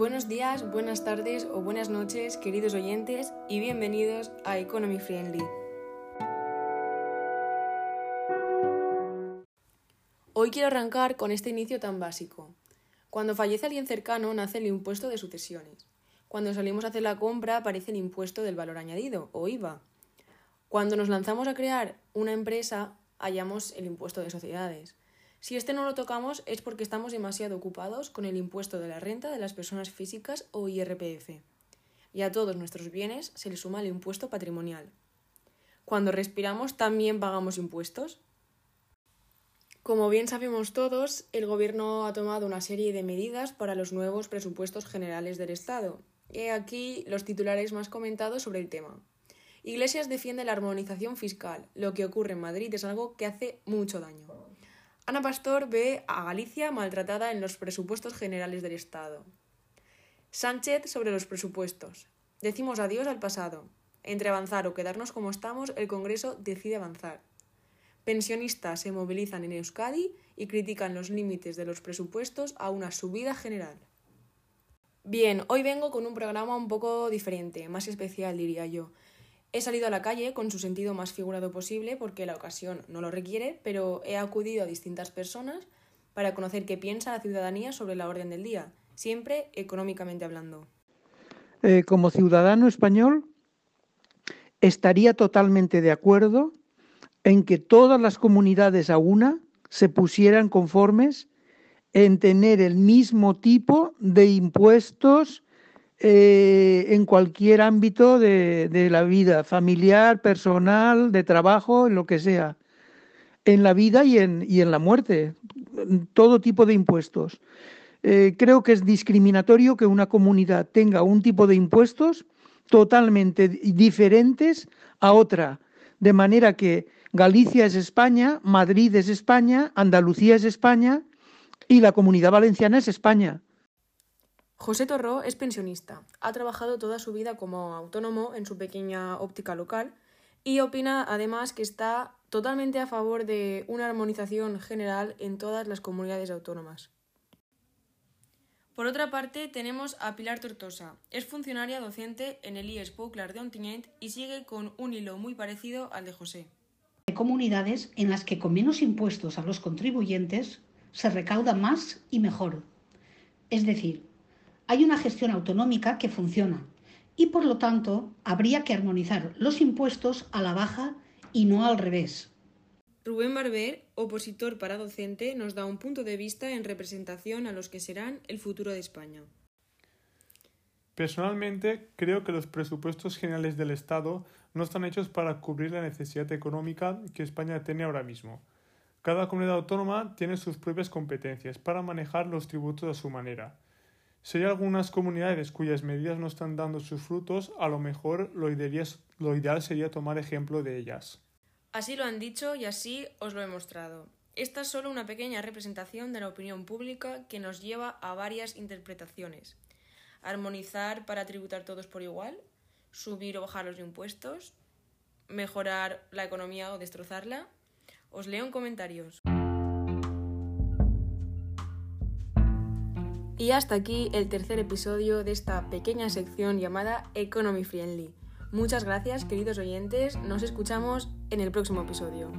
Buenos días, buenas tardes o buenas noches, queridos oyentes, y bienvenidos a Economy Friendly. Hoy quiero arrancar con este inicio tan básico. Cuando fallece alguien cercano nace el impuesto de sucesiones. Cuando salimos a hacer la compra aparece el impuesto del valor añadido, o IVA. Cuando nos lanzamos a crear una empresa hallamos el impuesto de sociedades. Si este no lo tocamos es porque estamos demasiado ocupados con el impuesto de la renta de las personas físicas o IRPF. Y a todos nuestros bienes se le suma el impuesto patrimonial. Cuando respiramos también pagamos impuestos. Como bien sabemos todos, el Gobierno ha tomado una serie de medidas para los nuevos presupuestos generales del Estado. He aquí los titulares más comentados sobre el tema. Iglesias defiende la armonización fiscal. Lo que ocurre en Madrid es algo que hace mucho daño. Ana Pastor ve a Galicia maltratada en los presupuestos generales del Estado. Sánchez sobre los presupuestos. Decimos adiós al pasado. Entre avanzar o quedarnos como estamos, el Congreso decide avanzar. Pensionistas se movilizan en Euskadi y critican los límites de los presupuestos a una subida general. Bien, hoy vengo con un programa un poco diferente, más especial diría yo. He salido a la calle con su sentido más figurado posible porque la ocasión no lo requiere, pero he acudido a distintas personas para conocer qué piensa la ciudadanía sobre la orden del día, siempre económicamente hablando. Eh, como ciudadano español, estaría totalmente de acuerdo en que todas las comunidades a una se pusieran conformes en tener el mismo tipo de impuestos eh, en cualquier ámbito de, la vida, familiar, personal, de trabajo, en lo que sea, en la vida y en, la muerte, todo tipo de impuestos. Eh, creo que es discriminatorio que una comunidad tenga un tipo de impuestos totalmente diferentes a otra, de manera que Galicia es España, Madrid es España, Andalucía es España y la comunidad valenciana es España. José Torró es pensionista. Ha trabajado toda su vida como autónomo en su pequeña óptica local y opina además que está totalmente a favor de una armonización general en todas las comunidades autónomas. Por otra parte, tenemos a Pilar Tortosa. Es funcionaria docente en el IES Pouclar de Ontinyent y sigue con un hilo muy parecido al de José. Hay comunidades en las que con menos impuestos a los contribuyentes se recauda más y mejor. Es decir, hay una gestión autonómica que funciona y por lo tanto habría que armonizar los impuestos a la baja y no al revés. Rubén Barber, opositor para docente, nos da un punto de vista en representación a los que serán el futuro de España. Personalmente, creo que los presupuestos generales del Estado no están hechos para cubrir la necesidad económica que España tiene ahora mismo. Cada comunidad autónoma tiene sus propias competencias para manejar los tributos a su manera. Si hay algunas comunidades cuyas medidas no están dando sus frutos, a lo mejor lo ideal, sería tomar ejemplo de ellas. Así lo han dicho y así os lo he mostrado. Esta es solo una pequeña representación de la opinión pública que nos lleva a varias interpretaciones. Armonizar para tributar todos por igual, subir o bajar los impuestos, mejorar la economía o destrozarla. Os leo en comentarios. Y hasta aquí el tercer episodio de esta pequeña sección llamada Economy Friendly. Muchas gracias queridos oyentes, nos escuchamos en el próximo episodio.